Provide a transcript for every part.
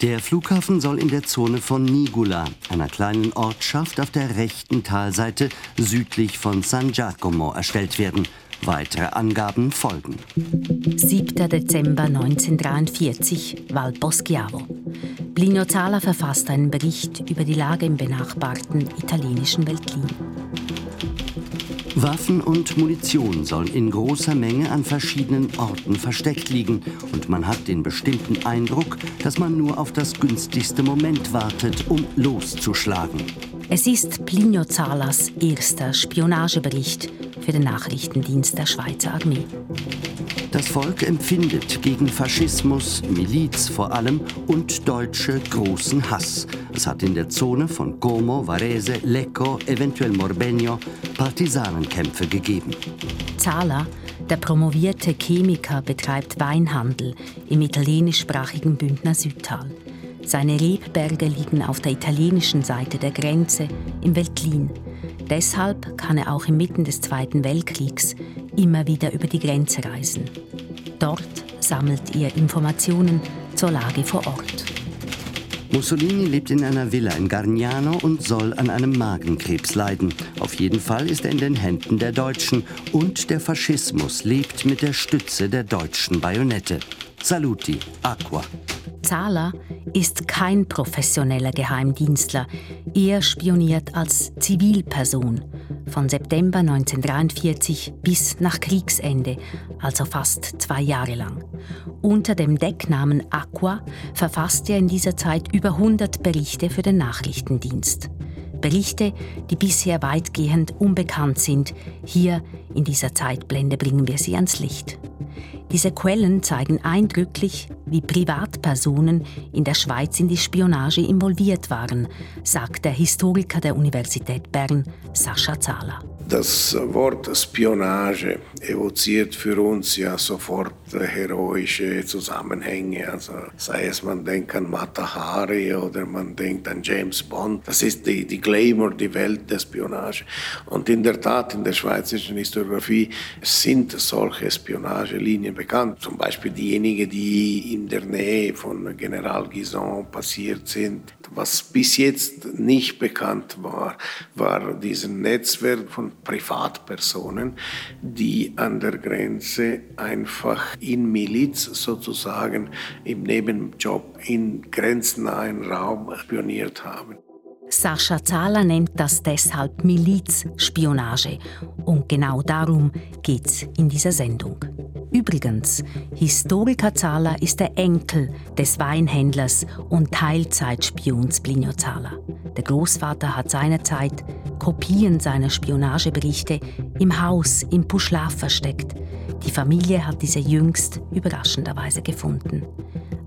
Der Flughafen soll in der Zone von Nigula, einer kleinen Ortschaft auf der rechten Talseite südlich von San Giacomo, erstellt werden. Weitere Angaben folgen. 7. Dezember 1943, Val Poschiavo. Plinio Zala verfasst einen Bericht über die Lage im benachbarten italienischen Veltlin. Waffen und Munition sollen in großer Menge an verschiedenen Orten versteckt liegen und man hat den bestimmten Eindruck, dass man nur auf das günstigste Moment wartet, um loszuschlagen. Es ist Plinio Zalas erster Spionagebericht für den Nachrichtendienst der Schweizer Armee. Das Volk empfindet gegen Faschismus, Miliz vor allem und Deutsche großen Hass. Es hat in der Zone von Como, Varese, Lecco, eventuell Morbegno Partisanenkämpfe gegeben. Zala, der promovierte Chemiker, betreibt Weinhandel im italienischsprachigen Bündner Südtal. Seine Rebberge liegen auf der italienischen Seite der Grenze im Veltlin. Deshalb kann er auch inmitten des Zweiten Weltkriegs immer wieder über die Grenze reisen. Dort sammelt er Informationen zur Lage vor Ort. Mussolini lebt in einer Villa in Gargnano und soll an einem Magenkrebs leiden. Auf jeden Fall ist er in den Händen der Deutschen und der Faschismus lebt mit der Stütze der deutschen Bajonette. Saluti, Aqua. Zahler ist kein professioneller Geheimdienstler. Er spioniert als Zivilperson von September 1943 bis nach Kriegsende, also fast zwei Jahre lang. Unter dem Decknamen Aqua verfasst er in dieser Zeit über 100 Berichte für den Nachrichtendienst. Berichte, die bisher weitgehend unbekannt sind. Hier in dieser Zeitblende bringen wir sie ans Licht. Diese Quellen zeigen eindrücklich, wie Privatpersonen in der Schweiz in die Spionage involviert waren, sagt der Historiker der Universität Bern, Sascha Zahler. Das Wort Spionage evoziert für uns ja sofort heroische Zusammenhänge. Also sei es man denkt an Mata Hari oder man denkt an James Bond. Das ist die, die Glamour, die Welt der Spionage. Und in der Tat, in der schweizerischen Historiografie sind solche Spionagelinien bekannt. Zum Beispiel diejenigen, die in der Nähe von General Guison passiert sind. Was bis jetzt nicht bekannt war, war dieses Netzwerk von Privatpersonen, die an der Grenze einfach in Miliz sozusagen im Nebenjob in grenznahen Raum spioniert haben. Sascha Zahler nennt das deshalb Milizspionage. Und genau darum geht's in dieser Sendung. Übrigens, Historiker Zahler ist der Enkel des Weinhändlers und Teilzeitspions Plinio Zahler. Der Großvater hat seinerzeit Kopien seiner Spionageberichte im Haus im Puschlaf versteckt. Die Familie hat diese jüngst überraschenderweise gefunden.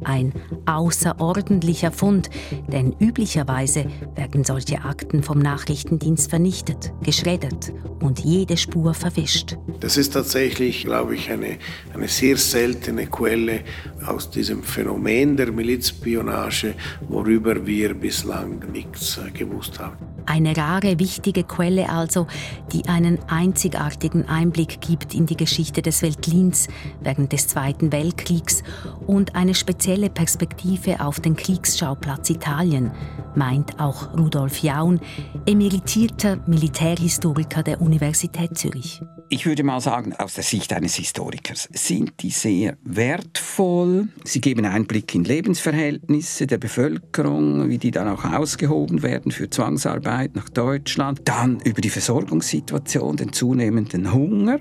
Ein außerordentlicher Fund, denn üblicherweise werden solche Akten vom Nachrichtendienst vernichtet, geschreddert und jede Spur verwischt. Das ist tatsächlich, glaube ich, eine, eine sehr seltene Quelle aus diesem Phänomen der Milizspionage, worüber wir bislang nichts äh, gewusst haben. Eine rare, wichtige Quelle also, die einen einzigartigen Einblick gibt in die Geschichte des Veltlins während des Zweiten Weltkriegs und eine spezielle Perspektive auf den Kriegsschauplatz Italien, meint auch Rudolf Jaun, emeritierter Militärhistoriker der Universität Zürich. Ich würde mal sagen, aus der Sicht eines Historikers sind die sehr wertvoll. Sie geben Einblick in Lebensverhältnisse der Bevölkerung, wie die dann auch ausgehoben werden für Zwangsarbeit nach Deutschland. Dann über die Versorgungssituation, den zunehmenden Hunger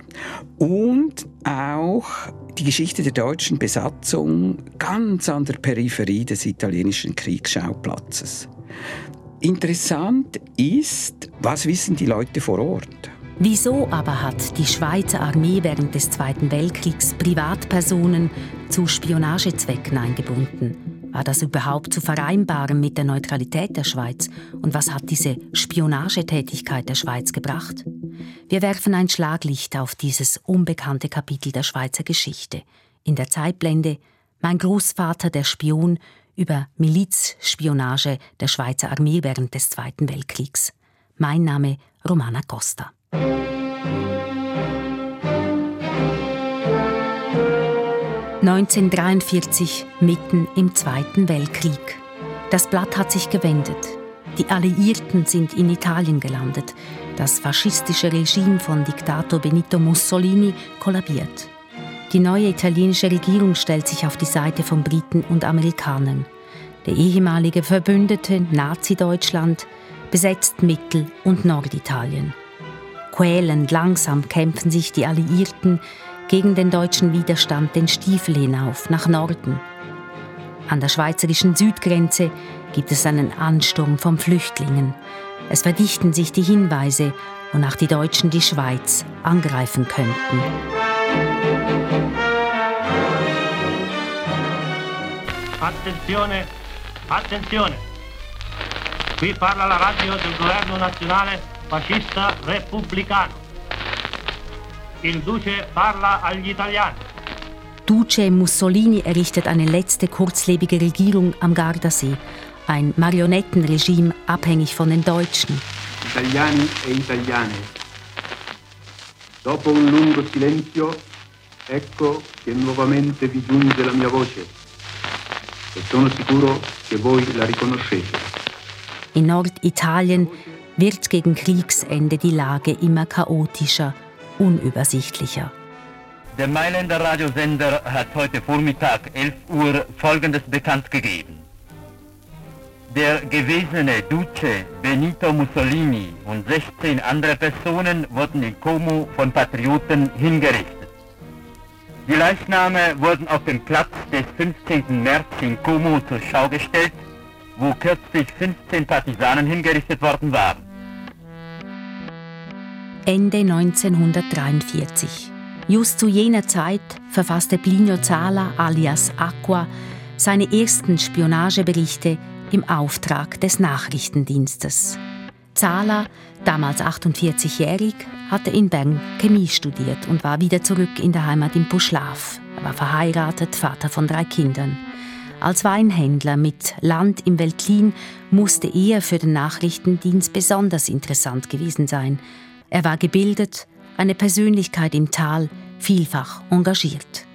und auch die Geschichte der deutschen Besatzung ganz an der Peripherie des italienischen Kriegsschauplatzes. Interessant ist, was wissen die Leute vor Ort? Wieso aber hat die Schweizer Armee während des Zweiten Weltkriegs Privatpersonen zu Spionagezwecken eingebunden? War das überhaupt zu vereinbaren mit der Neutralität der Schweiz? Und was hat diese Spionagetätigkeit der Schweiz gebracht? Wir werfen ein Schlaglicht auf dieses unbekannte Kapitel der Schweizer Geschichte. In der Zeitblende Mein Großvater der Spion über Milizspionage der Schweizer Armee während des Zweiten Weltkriegs. Mein Name Romana Costa. 1943, mitten im Zweiten Weltkrieg. Das Blatt hat sich gewendet. Die Alliierten sind in Italien gelandet. Das faschistische Regime von Diktator Benito Mussolini kollabiert. Die neue italienische Regierung stellt sich auf die Seite von Briten und Amerikanern. Der ehemalige Verbündete Nazi-Deutschland besetzt Mittel- und Norditalien. Quälend langsam kämpfen sich die Alliierten gegen den deutschen Widerstand den Stiefel hinauf nach Norden. An der schweizerischen Südgrenze gibt es einen Ansturm von Flüchtlingen. Es verdichten sich die Hinweise, wonach die Deutschen die Schweiz angreifen könnten. Attenzione, attenzione. Qui parla la radio del governo nazionale fascista repubblicano. Il Duce parla agli italiani. Duce Mussolini errichtet eine letzte kurzlebige Regierung am Gardasee, ein Marionettenregime abhängig von den Deutschen. Italiani e italiane, dopo un lungo silenzio, ecco che nuovamente vi giunge la mia voce e sono sicuro che voi la riconoscete. In Norditalien wird gegen Kriegsende die Lage immer chaotischer, unübersichtlicher. Der Mailänder Radiosender hat heute Vormittag 11 Uhr Folgendes bekannt gegeben. Der gewesene Duce Benito Mussolini und 16 andere Personen wurden in Como von Patrioten hingerichtet. Die Leichname wurden auf dem Platz des 15. März in Como zur Schau gestellt, wo kürzlich 15 Partisanen hingerichtet worden waren. Ende 1943. Just zu jener Zeit verfasste Plinio Zala alias Aqua seine ersten Spionageberichte im Auftrag des Nachrichtendienstes. Zala, damals 48-jährig, hatte in Bern Chemie studiert und war wieder zurück in der Heimat in Puschlaf. Er war verheiratet, Vater von drei Kindern. Als Weinhändler mit Land im Veltlin musste er für den Nachrichtendienst besonders interessant gewesen sein. Er war gebildet, eine Persönlichkeit im Tal, vielfach engagiert.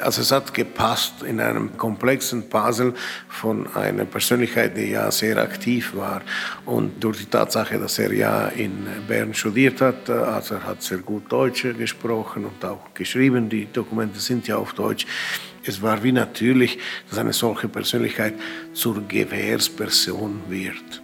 Also es hat gepasst in einem komplexen Puzzle von einer Persönlichkeit, die ja sehr aktiv war. Und durch die Tatsache, dass er ja in Bern studiert hat, also er hat sehr gut Deutsch gesprochen und auch geschrieben, die Dokumente sind ja auf Deutsch. Es war wie natürlich, dass eine solche Persönlichkeit zur Gewährsperson wird.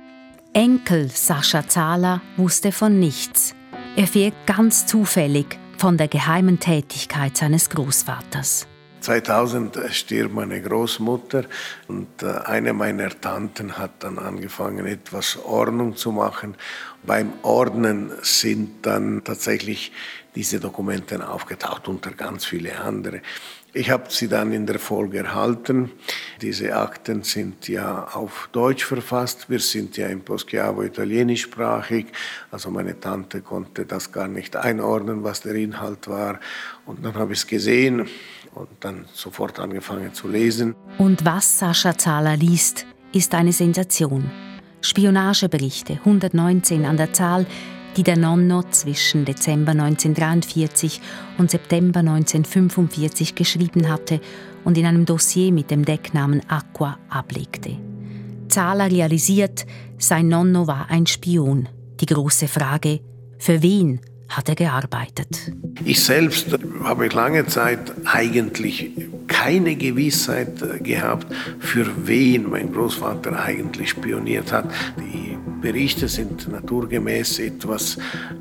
Enkel Sascha Zahler wusste von nichts. Er fährt ganz zufällig von der geheimen Tätigkeit seines Großvaters. 2000 stirbt meine Großmutter und äh, eine meiner Tanten hat dann angefangen, etwas Ordnung zu machen. Beim Ordnen sind dann tatsächlich diese Dokumente aufgetaucht unter ganz viele andere. Ich habe sie dann in der Folge erhalten. Diese Akten sind ja auf Deutsch verfasst. Wir sind ja in Poschiavo italienischsprachig. Also meine Tante konnte das gar nicht einordnen, was der Inhalt war. Und dann habe ich es gesehen und dann sofort angefangen zu lesen. Und was Sascha Zahler liest, ist eine Sensation. Spionageberichte, 119 an der Zahl, die der Nonno zwischen Dezember 1943 und September 1945 geschrieben hatte und in einem Dossier mit dem Decknamen Aqua ablegte. Zahler realisiert, sein Nonno war ein Spion. Die große Frage, für wen hat er gearbeitet? Ich selbst habe lange Zeit eigentlich keine Gewissheit gehabt, für wen mein Großvater eigentlich spioniert hat. Die Berichte sind naturgemäß etwas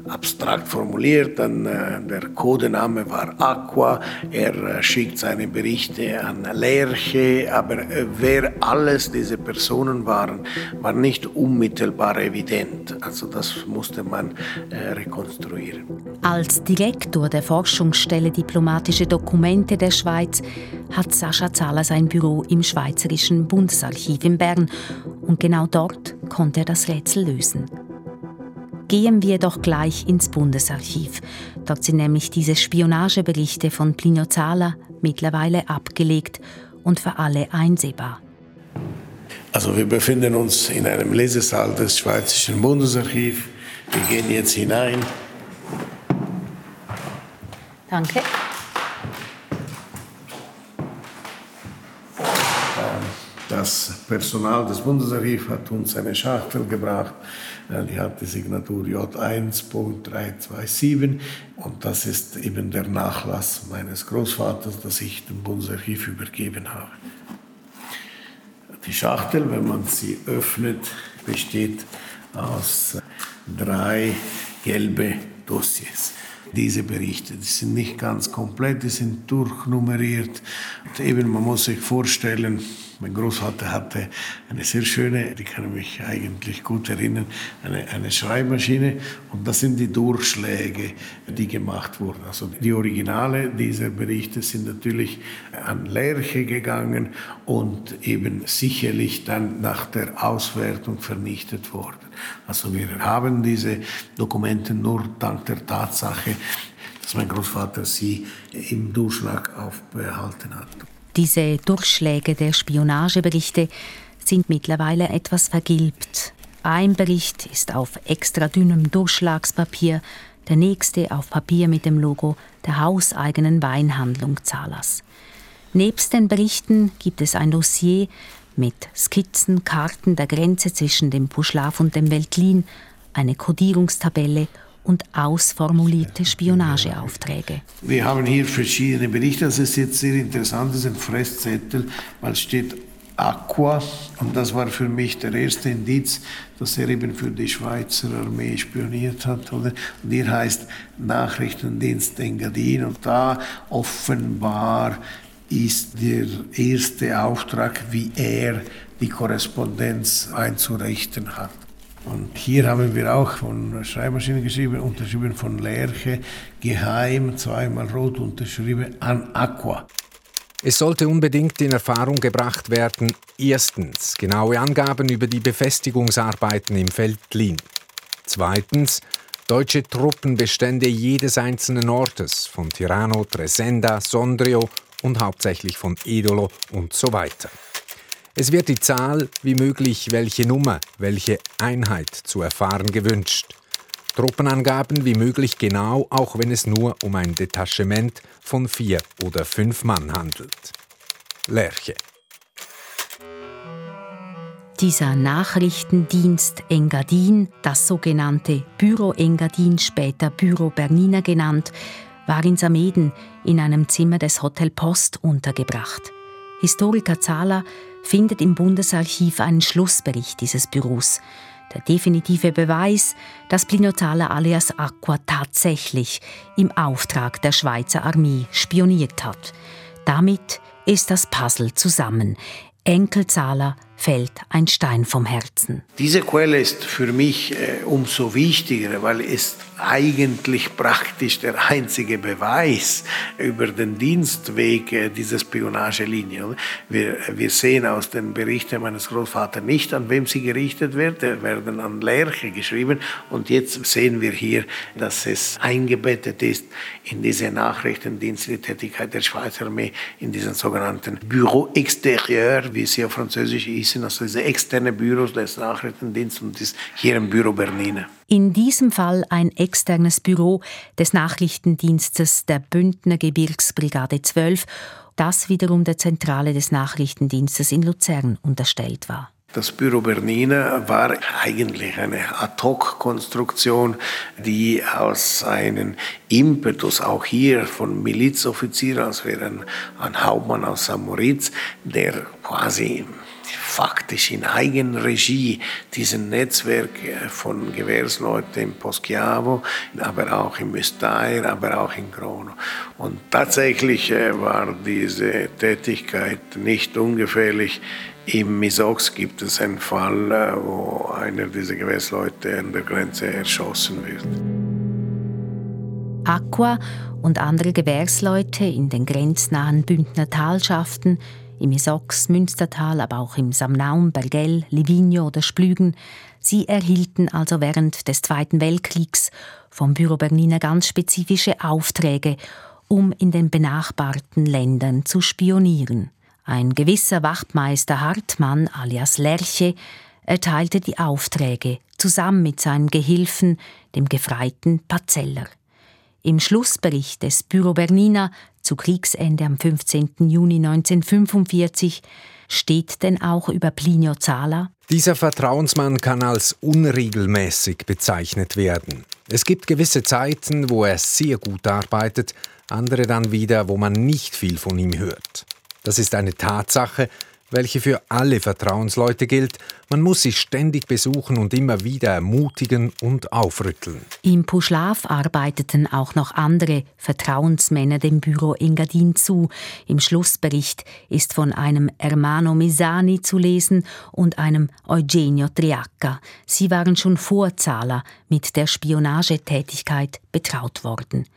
abstrakt formuliert. Dann, äh, der Codename war Aqua. Er äh, schickt seine Berichte an Lerche. Aber äh, wer alles diese Personen waren, war nicht unmittelbar evident. Also das musste man rekonstruieren. Als Direktor der Forschungsstelle Diplomatische Dokumente der Schweiz hat Sascha Zahler sein Büro im Schweizerischen Bundesarchiv in Bern und genau dort konnte er das Rätsel lösen. Gehen wir doch gleich ins Bundesarchiv. Dort sind nämlich diese Spionageberichte von Plinio Zala mittlerweile abgelegt und für alle einsehbar. Also wir befinden uns in einem Lesesaal des Schweizerischen Bundesarchivs. Wir gehen jetzt hinein. Danke. Das Personal des Bundesarchivs hat uns eine Schachtel gebracht, die hat die Signatur J1.327 und das ist eben der Nachlass meines Großvaters, das ich dem Bundesarchiv übergeben habe. Die Schachtel, wenn man sie öffnet, besteht aus drei gelbe Dossiers diese Berichte. Die sind nicht ganz komplett, die sind durchnummeriert. Und eben, man muss sich vorstellen, mein Großvater hatte eine sehr schöne, die kann ich mich eigentlich gut erinnern, eine, eine Schreibmaschine und das sind die Durchschläge, die gemacht wurden. Also die Originale dieser Berichte sind natürlich an Lerche gegangen und eben sicherlich dann nach der Auswertung vernichtet worden. Also wir haben diese Dokumente nur dank der Tatsache, dass mein Großvater sie im Durchschlag aufbehalten hat. Diese Durchschläge der Spionageberichte sind mittlerweile etwas vergilbt. Ein Bericht ist auf extra dünnem Durchschlagspapier, der nächste auf Papier mit dem Logo der hauseigenen Weinhandlung Zahlers. Nebst den Berichten gibt es ein Dossier mit Skizzen, Karten der Grenze zwischen dem Puschlav und dem Veltlin, eine Kodierungstabelle und ausformulierte Spionageaufträge. Wir haben hier verschiedene Berichte. Das ist jetzt sehr interessant, das ist ein Fresszettel, weil es steht Aqua und das war für mich der erste Indiz, dass er eben für die Schweizer Armee spioniert hat. Und hier heißt Nachrichtendienst Engadin und da offenbar ist der erste Auftrag, wie er die Korrespondenz einzurichten hat. Und hier haben wir auch von Schreibmaschine geschrieben, unterschrieben von Lerche, geheim, zweimal rot unterschrieben, an Aqua. Es sollte unbedingt in Erfahrung gebracht werden, erstens genaue Angaben über die Befestigungsarbeiten im Veltlin. Zweitens deutsche Truppenbestände jedes einzelnen Ortes, von Tirano, Tresenda, Sondrio und hauptsächlich von Edolo und so weiter. Es wird die Zahl, wie möglich welche Nummer, welche Einheit zu erfahren gewünscht. Truppenangaben wie möglich genau, auch wenn es nur um ein Detachement von vier oder fünf Mann handelt. Lerche. Dieser Nachrichtendienst Engadin, das sogenannte Büro Engadin, später Büro Bernina genannt, war in Sameden in einem Zimmer des Hotel Post untergebracht. Historiker Zahler findet im Bundesarchiv einen Schlussbericht dieses Büros. Der definitive Beweis, dass Plinio Zahler alias Aqua tatsächlich im Auftrag der Schweizer Armee spioniert hat. Damit ist das Puzzle zusammen. Enkelzahler fällt ein Stein vom Herzen. Diese Quelle ist für mich äh, umso wichtiger, weil es eigentlich praktisch der einzige Beweis über den Dienstweg äh, dieser Spionagelinie. Wir, wir sehen aus den Berichten meines Großvaters nicht, an wem sie gerichtet wird. Werden an Lerche geschrieben. Und jetzt sehen wir hier, dass es eingebettet ist in diese Nachrichtendienstliche Tätigkeit der Schweizer Armee, in diesen sogenannten Bureau extérieur, wie sie auf Französisch hießen, also diese externe Büros des Nachrichtendienstes und ist hier im Büro Bernina. In diesem Fall ein externes Büro des Nachrichtendienstes der Bündner Gebirgsbrigade 12, das wiederum der Zentrale des Nachrichtendienstes in Luzern unterstellt war. Das Büro Bernina war eigentlich eine Ad-hoc-Konstruktion, die aus einem Impetus auch hier von Milizoffizieren, als wäre ein, ein Hauptmann aus St. Moritz, der quasi faktisch in Eigenregie diesen Netzwerk äh, von Gewehrsleuten in Poschiavo, aber auch in Müstair, aber auch in Grono. Und tatsächlich äh, war diese Tätigkeit nicht ungefährlich. Im Misox gibt es einen Fall, äh, wo einer dieser Gewehrsleute an der Grenze erschossen wird. Aqua und andere Gewehrsleute in den grenznahen Bündner Talschaften im Isox, Münstertal, aber auch im Samnaum, Bergell, Livigno oder Splügen. Sie erhielten also während des Zweiten Weltkriegs vom Büro Bernina ganz spezifische Aufträge, um in den benachbarten Ländern zu spionieren. Ein gewisser Wachtmeister Hartmann alias Lerche erteilte die Aufträge zusammen mit seinem Gehilfen, dem Gefreiten Pazeller. Im Schlussbericht des Büro Bernina zu Kriegsende am 15. Juni 1945 steht denn auch über Plinio Zala? Dieser Vertrauensmann kann als unregelmäßig bezeichnet werden. Es gibt gewisse Zeiten, wo er sehr gut arbeitet, andere dann wieder, wo man nicht viel von ihm hört. Das ist eine Tatsache, welche für alle Vertrauensleute gilt. Man muss sich ständig besuchen und immer wieder ermutigen und aufrütteln. Im Puschlaf arbeiteten auch noch andere Vertrauensmänner dem Büro Engadin zu. Im Schlussbericht ist von einem Ermano Misani zu lesen und einem Eugenio Triacca. Sie waren schon vor Zala mit der Spionagetätigkeit betraut worden.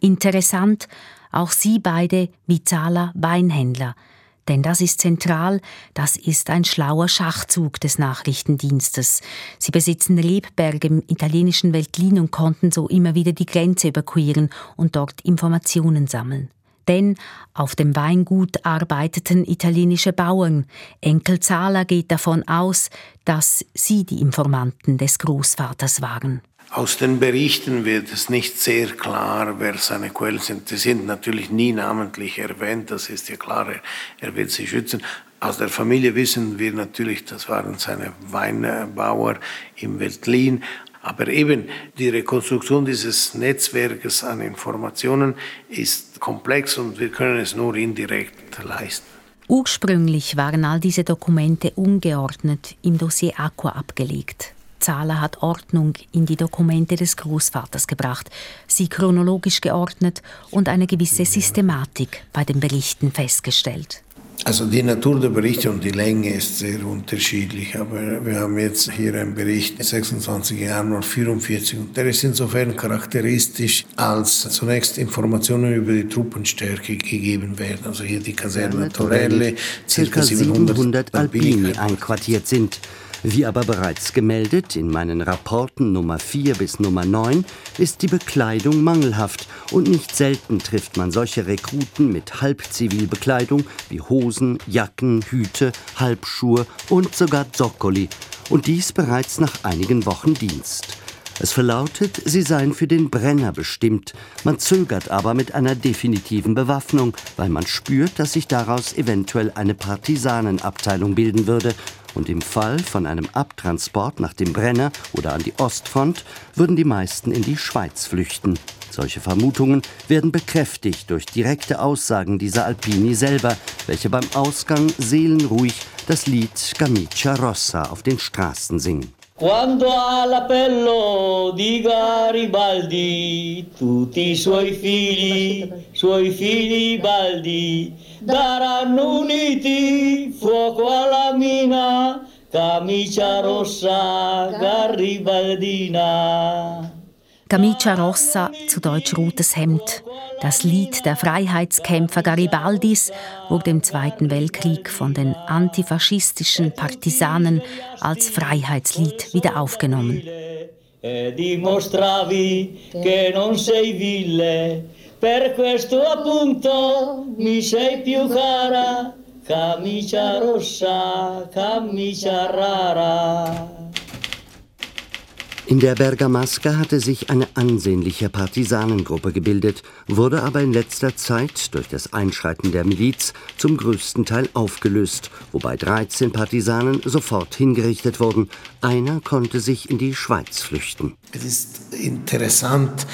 Interessant, auch sie beide wie Zala Weinhändler – denn das ist zentral, das ist ein schlauer Schachzug des Nachrichtendienstes. Sie besitzen Rebberge im italienischen Veltlin und konnten so immer wieder die Grenze überqueren und dort Informationen sammeln. Denn auf dem Weingut arbeiteten italienische Bauern. Enkel Zahler geht davon aus, dass sie die Informanten des Großvaters waren. Aus den Berichten wird es nicht sehr klar, wer seine Quellen sind. Die sind natürlich nie namentlich erwähnt, das ist ja klar, er wird sie schützen. Aus der Familie wissen wir natürlich, das waren seine Weinbauer im Veltlin. Aber eben die Rekonstruktion dieses Netzwerkes an Informationen ist komplex und wir können es nur indirekt leisten. Ursprünglich waren all diese Dokumente ungeordnet im Dossier Aqua abgelegt. Zahler hat Ordnung in die Dokumente des Großvaters gebracht, sie chronologisch geordnet und eine gewisse Systematik bei den Berichten festgestellt. Also die Natur der Berichte und die Länge ist sehr unterschiedlich, aber wir haben jetzt hier einen Bericht 26 Januar 44 und der ist insofern charakteristisch, als zunächst Informationen über die Truppenstärke gegeben werden. Also hier die Kaserne Torelle, circa 700 Alpini einquartiert sind. Wie aber bereits gemeldet in meinen Rapporten Nummer 4 bis Nummer 9 ist die Bekleidung mangelhaft und nicht selten trifft man solche Rekruten mit Halbzivilbekleidung wie Hosen, Jacken, Hüte, Halbschuhe und sogar Zoccoli und dies bereits nach einigen Wochen Dienst. Es verlautet, sie seien für den Brenner bestimmt. Man zögert aber mit einer definitiven Bewaffnung, weil man spürt, dass sich daraus eventuell eine Partisanenabteilung bilden würde und im Fall von einem Abtransport nach dem Brenner oder an die Ostfront würden die meisten in die Schweiz flüchten. Solche Vermutungen werden bekräftigt durch direkte Aussagen dieser Alpini selber, welche beim Ausgang seelenruhig das Lied Camicia Rossa auf den Straßen singen. Quando all'appello di Garibaldi, tutti i suoi figli, suoi figli baldi, daranno uniti fuoco alla mina, camicia rossa garibaldina. Camicia Rossa, zu Deutsch rotes Hemd. Das Lied der Freiheitskämpfer Garibaldis wurde im Zweiten Weltkrieg von den antifaschistischen Partisanen als Freiheitslied wieder aufgenommen. Camicia rossa, camicia rara. In der Bergamasca hatte sich eine ansehnliche Partisanengruppe gebildet, wurde aber in letzter Zeit durch das Einschreiten der Miliz zum größten Teil aufgelöst, wobei 13 Partisanen sofort hingerichtet wurden. Einer konnte sich in die Schweiz flüchten. Es ist interessant,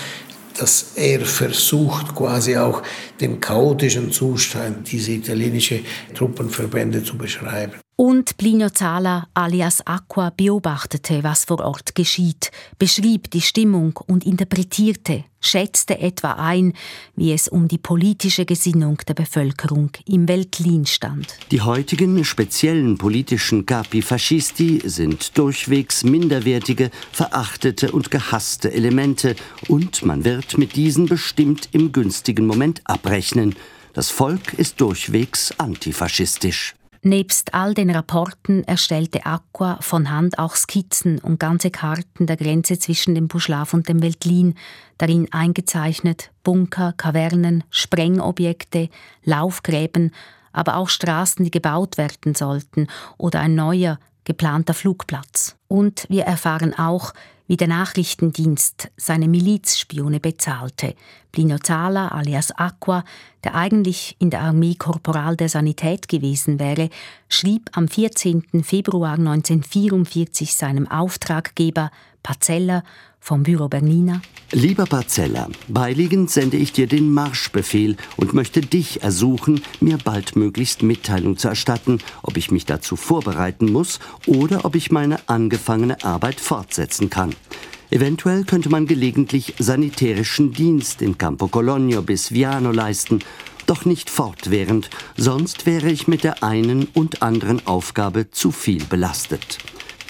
dass er versucht, quasi auch den chaotischen Zustand dieser italienischen Truppenverbände zu beschreiben. Und Plinio Zala alias Aqua beobachtete, was vor Ort geschieht, beschrieb die Stimmung und interpretierte, schätzte etwa ein, wie es um die politische Gesinnung der Bevölkerung im Weltlin stand. Die heutigen speziellen politischen Capi Fascisti sind durchwegs minderwertige, verachtete und gehasste Elemente und man wird mit diesen bestimmt im günstigen Moment abrechnen. Das Volk ist durchwegs antifaschistisch. Nebst all den Rapporten erstellte Aqua von Hand auch Skizzen und ganze Karten der Grenze zwischen dem Buschlaf und dem Veltlin, darin eingezeichnet Bunker, Kavernen, Sprengobjekte, Laufgräben, aber auch Straßen, die gebaut werden sollten oder ein neuer, geplanter Flugplatz. Und wir erfahren auch, wie der Nachrichtendienst seine Milizspione bezahlte. Plino Zala alias Aqua, der eigentlich in der Armee Korporal der Sanität gewesen wäre, schrieb am 14. Februar 1944 seinem Auftraggeber Parzella vom Büro Bernina. Lieber Parzella, beiliegend sende ich dir den Marschbefehl und möchte dich ersuchen, mir baldmöglichst Mitteilung zu erstatten, ob ich mich dazu vorbereiten muss oder ob ich meine angefangene Arbeit fortsetzen kann. Eventuell könnte man gelegentlich sanitärischen Dienst in Campo Cologno bis Viano leisten, doch nicht fortwährend, sonst wäre ich mit der einen und anderen Aufgabe zu viel belastet.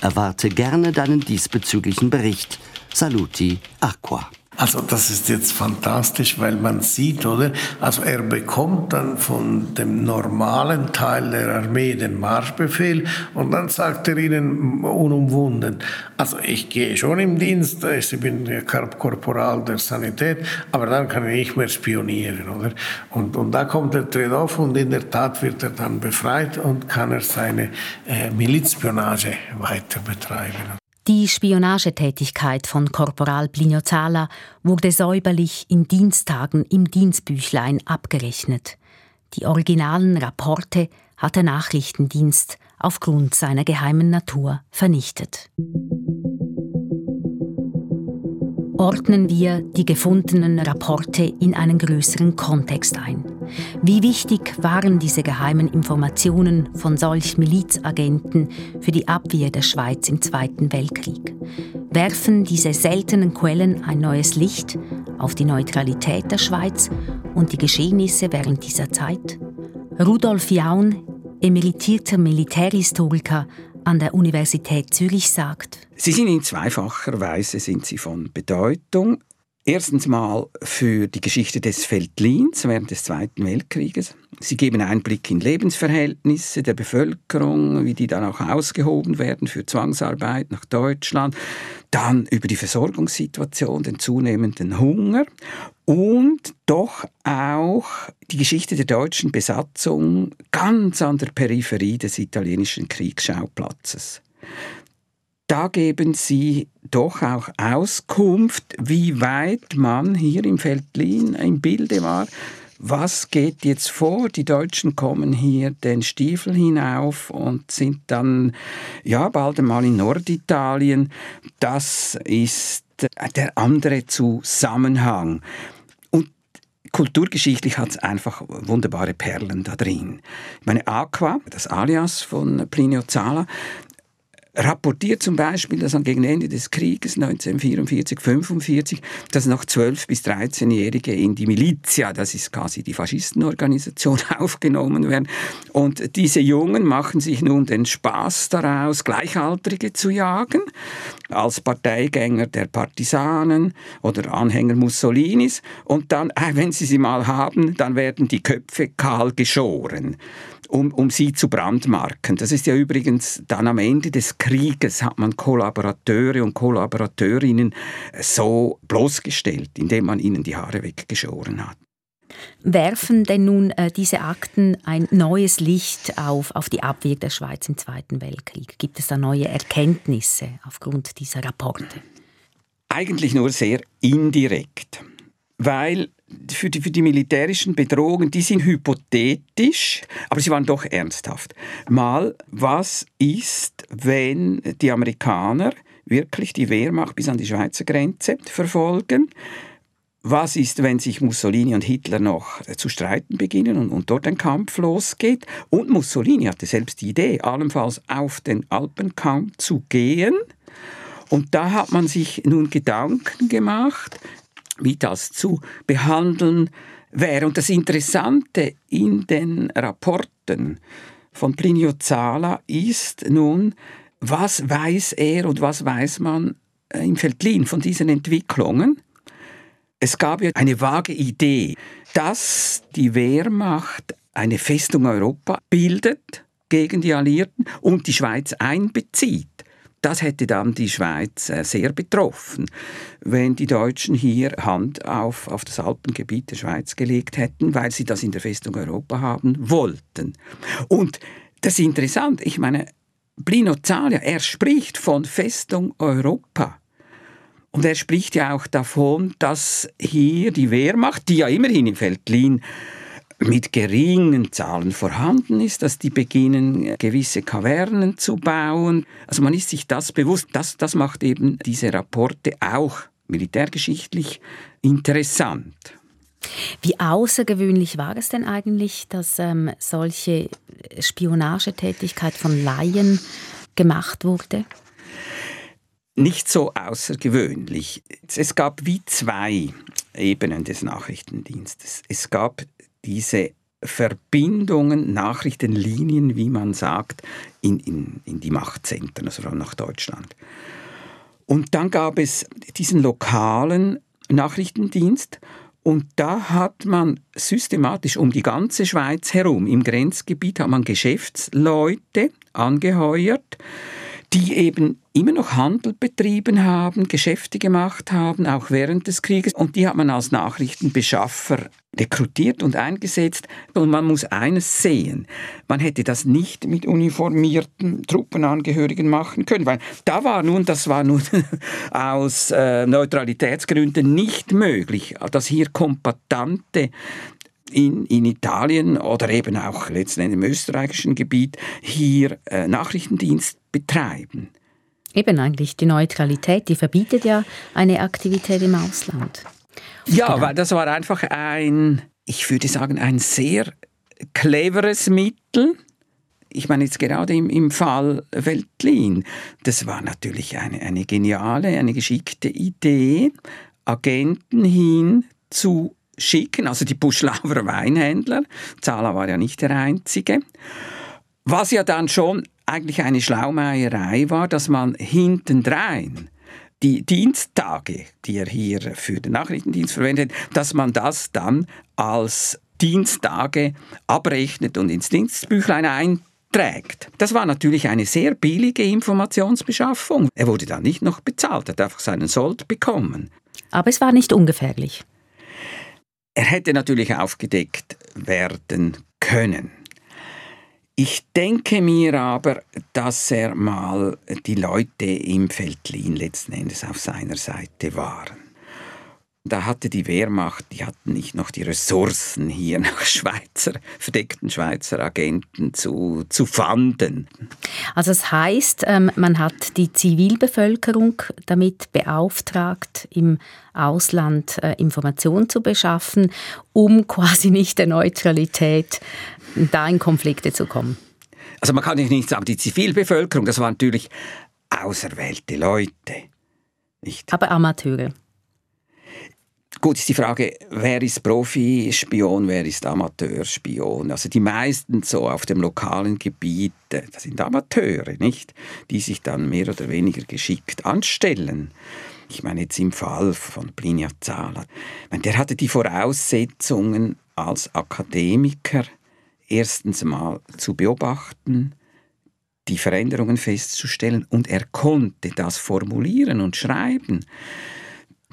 Erwarte gerne deinen diesbezüglichen Bericht. Saluti Aqua. Also das ist jetzt fantastisch, weil man sieht, oder? Also er bekommt dann von dem normalen Teil der Armee den Marschbefehl und dann sagt er ihnen unumwunden, also ich gehe schon im Dienst, ich bin Korporal der Sanität, aber dann kann ich nicht mehr spionieren, oder? Und, und da kommt der Trade-off und in der Tat wird er dann befreit und kann er seine äh, Milizspionage weiter betreiben. Die Spionagetätigkeit von Korporal Plinio wurde säuberlich in Diensttagen im Dienstbüchlein abgerechnet. Die originalen Rapporte hat der Nachrichtendienst aufgrund seiner geheimen Natur vernichtet. Ordnen wir die gefundenen Rapporte in einen größeren Kontext ein. Wie wichtig waren diese geheimen Informationen von solch Milizagenten für die Abwehr der Schweiz im Zweiten Weltkrieg? Werfen diese seltenen Quellen ein neues Licht auf die Neutralität der Schweiz und die Geschehnisse während dieser Zeit? Rudolf Jaun, emeritierter Militärhistoriker an der Universität Zürich, sagt, Sie sind in zweifacher Weise sind sie von Bedeutung. Erstens mal für die Geschichte des Veltlins während des Zweiten Weltkrieges. Sie geben Einblick in Lebensverhältnisse der Bevölkerung, wie die dann auch ausgehoben werden für Zwangsarbeit nach Deutschland. Dann über die Versorgungssituation, den zunehmenden Hunger und doch auch die Geschichte der deutschen Besatzung ganz an der Peripherie des italienischen Kriegsschauplatzes da geben Sie doch auch Auskunft, wie weit man hier im Veltlin im Bilde war. Was geht jetzt vor? Die Deutschen kommen hier den Stiefel hinauf und sind dann ja bald einmal in Norditalien. Das ist der andere Zusammenhang. Und kulturgeschichtlich hat es einfach wunderbare Perlen da drin. Meine Aqua, das Alias von Plinio Zala, rapportiert zum Beispiel, dass gegen Ende des Krieges 1944, 45, dass noch 12- bis 13-Jährige in die Milizia, das ist quasi die Faschistenorganisation, aufgenommen werden. Und diese Jungen machen sich nun den Spaß daraus, Gleichaltrige zu jagen, als Parteigänger der Partisanen oder Anhänger Mussolinis. Und dann, äh, wenn sie sie mal haben, dann werden die Köpfe kahl geschoren um, um sie zu brandmarken. Das ist ja übrigens dann am Ende des Krieges hat man Kollaborateure und Kollaborateurinnen so bloßgestellt, indem man ihnen die Haare weggeschoren hat. Werfen denn nun äh, diese Akten ein neues Licht auf, auf die Abwehr der Schweiz im Zweiten Weltkrieg? Gibt es da neue Erkenntnisse aufgrund dieser Rapporte? Eigentlich nur sehr indirekt, weil für die, für die militärischen Bedrohungen, die sind hypothetisch, aber sie waren doch ernsthaft. Mal, was ist, wenn die Amerikaner wirklich die Wehrmacht bis an die Schweizer Grenze verfolgen? Was ist, wenn sich Mussolini und Hitler noch zu streiten beginnen und, und, dort ein Kampf losgeht? Und Mussolini hatte selbst die Idee, allenfalls auf den Alpenkampf zu gehen. Und da hat man sich nun Gedanken gemacht, wie das zu behandeln wäre. Und das Interessante in den Rapporten von Plinio Zala ist nun, was weiß er und was weiß man äh, im Veltlin von diesen Entwicklungen? Es gab ja eine vage Idee, dass die Wehrmacht eine Festung Europa bildet gegen die Alliierten und die Schweiz einbezieht. Das hätte dann die Schweiz äh, sehr betroffen, wenn die Deutschen hier Hand auf, auf das Alpengebiet der Schweiz gelegt hätten, weil sie das in der Festung Europa haben wollten. Und das ist interessant, ich meine, Blino Zalia, er spricht von Festung Europa. Und er spricht ja auch davon, dass hier die Wehrmacht, die ja immerhin im Veltlin mit geringen Zahlen vorhanden ist, dass die beginnen, gewisse Kavernen zu bauen. Also man ist sich das bewusst. Das, das macht eben diese Rapporte auch militärgeschichtlich interessant. Wie außergewöhnlich war es denn eigentlich, dass ähm, solche Spionagetätigkeit von Laien gemacht wurde? Nicht so außergewöhnlich. Es gab wie zwei Ebenen des Nachrichtendienstes. Es gab diese Verbindungen, Nachrichtenlinien, wie man sagt, in, in, in die Machtzentren, also nach Deutschland. Und dann gab es diesen lokalen Nachrichtendienst und da hat man systematisch um die ganze Schweiz herum, im Grenzgebiet, hat man Geschäftsleute angeheuert, die eben immer noch Handel betrieben haben, Geschäfte gemacht haben, auch während des Krieges. Und die hat man als Nachrichtenbeschaffer rekrutiert und eingesetzt. Und man muss eines sehen, man hätte das nicht mit uniformierten Truppenangehörigen machen können, weil da war nun, das war nun aus äh, Neutralitätsgründen nicht möglich, dass hier Kompatante in, in Italien oder eben auch letztendlich im österreichischen Gebiet hier äh, Nachrichtendienst betreiben. Eben eigentlich die Neutralität, die verbietet ja eine Aktivität im Ausland. Ja, genau. weil das war einfach ein, ich würde sagen, ein sehr cleveres Mittel. Ich meine jetzt gerade im, im Fall Weltlin, das war natürlich eine, eine geniale, eine geschickte Idee, Agenten hin zu schicken, also die Buschlauer Weinhändler. Zala war ja nicht der einzige. Was ja dann schon eigentlich eine Schlaumeierei war, dass man hintendrein die Diensttage, die er hier für den Nachrichtendienst verwendet, dass man das dann als Diensttage abrechnet und ins Dienstbüchlein einträgt. Das war natürlich eine sehr billige Informationsbeschaffung. Er wurde dann nicht noch bezahlt, er hat einfach seinen Sold bekommen. Aber es war nicht ungefährlich. Er hätte natürlich aufgedeckt werden können. Ich denke mir aber, dass er mal die Leute im Veltlin letzten Endes auf seiner Seite waren. Da hatte die Wehrmacht, die hatten nicht noch die Ressourcen, hier nach Schweizer, verdeckten Schweizer Agenten zu, zu fanden. Also es heißt, ähm, man hat die Zivilbevölkerung damit beauftragt, im Ausland äh, Informationen zu beschaffen, um quasi nicht der Neutralität da in Konflikte zu kommen. Also man kann nicht sagen, die Zivilbevölkerung, das waren natürlich auserwählte Leute. Nicht? Aber Amateure. Gut, ist die Frage, wer ist Profispion, wer ist Amateurspion? Also die meisten so auf dem lokalen Gebiet, äh, das sind Amateure, nicht? Die sich dann mehr oder weniger geschickt anstellen. Ich meine jetzt im Fall von Plinia Zala. Der hatte die Voraussetzungen als Akademiker erstens mal zu beobachten, die Veränderungen festzustellen und er konnte das formulieren und schreiben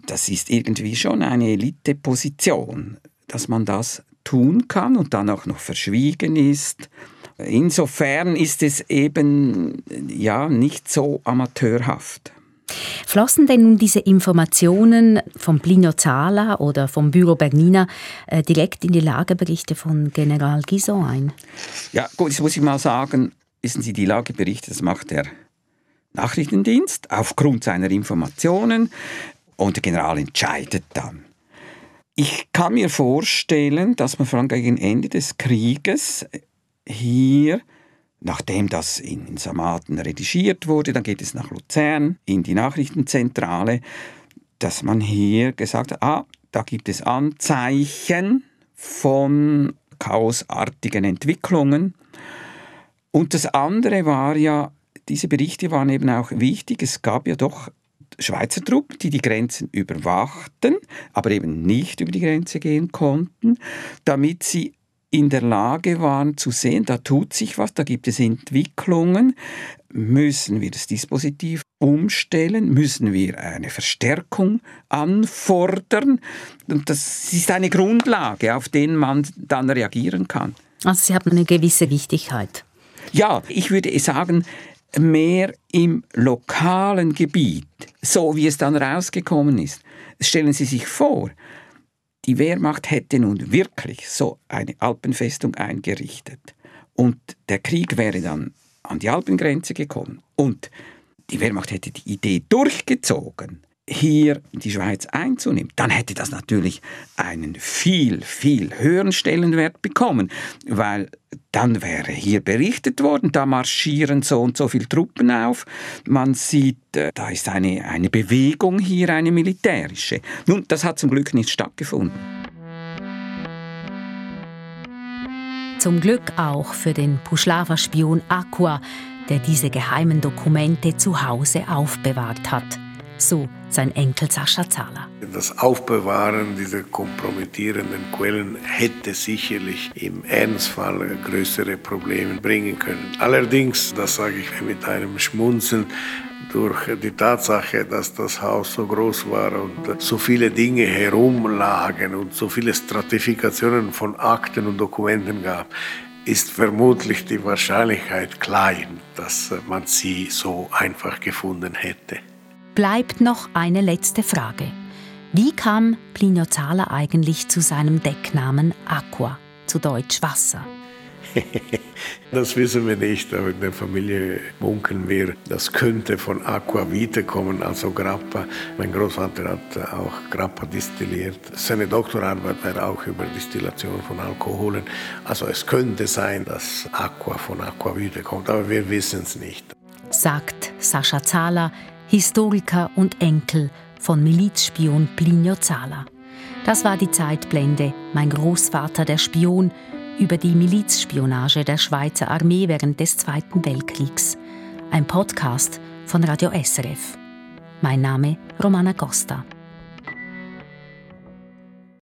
das ist irgendwie schon eine Elite-Position, dass man das tun kann und dann auch noch verschwiegen ist. Insofern ist es eben ja nicht so amateurhaft. Flossen denn nun diese Informationen vom Plinio Zala oder vom Büro Bernina äh, direkt in die Lageberichte von General Guison ein? Ja, gut, das muss ich mal sagen. Wissen Sie, die Lageberichte, das macht der Nachrichtendienst aufgrund seiner Informationen und der General entscheidet dann. Ich kann mir vorstellen, dass man vor allem gegen Ende des Krieges hier, nachdem das in Samaten redigiert wurde, dann geht es nach Luzern in die Nachrichtenzentrale, dass man hier gesagt hat, ah, da gibt es Anzeichen von chaosartigen Entwicklungen. Und das andere war ja, diese Berichte waren eben auch wichtig, es gab ja doch Schweizer Truppen, die die Grenzen überwachten, aber eben nicht über die Grenze gehen konnten, damit sie in der Lage waren zu sehen, da tut sich was, da gibt es Entwicklungen, müssen wir das Dispositiv umstellen, müssen wir eine Verstärkung anfordern. Und das ist eine Grundlage, auf den man dann reagieren kann. Also Sie haben eine gewisse Wichtigkeit. Ja, ich würde sagen, mehr im lokalen Gebiet, so wie es dann rausgekommen ist. Stellen Sie sich vor, die Wehrmacht hätte nun wirklich so eine Alpenfestung eingerichtet. Und der Krieg wäre dann an die Alpengrenze gekommen. Und die Wehrmacht hätte die Idee durchgezogen, hier die Schweiz einzunehmen, dann hätte das natürlich einen viel, viel höheren Stellenwert bekommen, weil dann wäre hier berichtet worden, da marschieren so und so viele Truppen auf, man sieht, äh, da ist eine, eine Bewegung hier, eine militärische. Nun, das hat zum Glück nicht stattgefunden. Zum Glück auch für den Puschlaver-Spion Aqua, der diese geheimen Dokumente zu Hause aufbewahrt hat. So sein Enkel Sascha Zahler. Das Aufbewahren dieser kompromittierenden Quellen hätte sicherlich im Ernstfall größere Probleme bringen können. Allerdings, das sage ich mit einem Schmunzeln, durch die Tatsache, dass das Haus so groß war und so viele Dinge herumlagen und so viele Stratifikationen von Akten und Dokumenten gab, ist vermutlich die Wahrscheinlichkeit klein, dass man sie so einfach gefunden hätte. Bleibt noch eine letzte Frage. Wie kam Plinio Zala eigentlich zu seinem Decknamen Aqua, zu Deutsch Wasser? das wissen wir nicht, aber in der Familie munkeln wir, das könnte von Aqua Vitae kommen, also Grappa. Mein Großvater hat auch Grappa destilliert. Seine Doktorarbeit war auch über Distillation von Alkoholen. Also es könnte sein, dass Aqua von Aqua Vitae kommt, aber wir wissen es nicht. Sagt Sascha Zahler, Historiker und Enkel von Milizspion Plinio Zala. Das war die Zeitblende, mein Großvater der Spion, über die Milizspionage der Schweizer Armee während des Zweiten Weltkriegs. Ein Podcast von Radio SRF. Mein Name Romana Costa.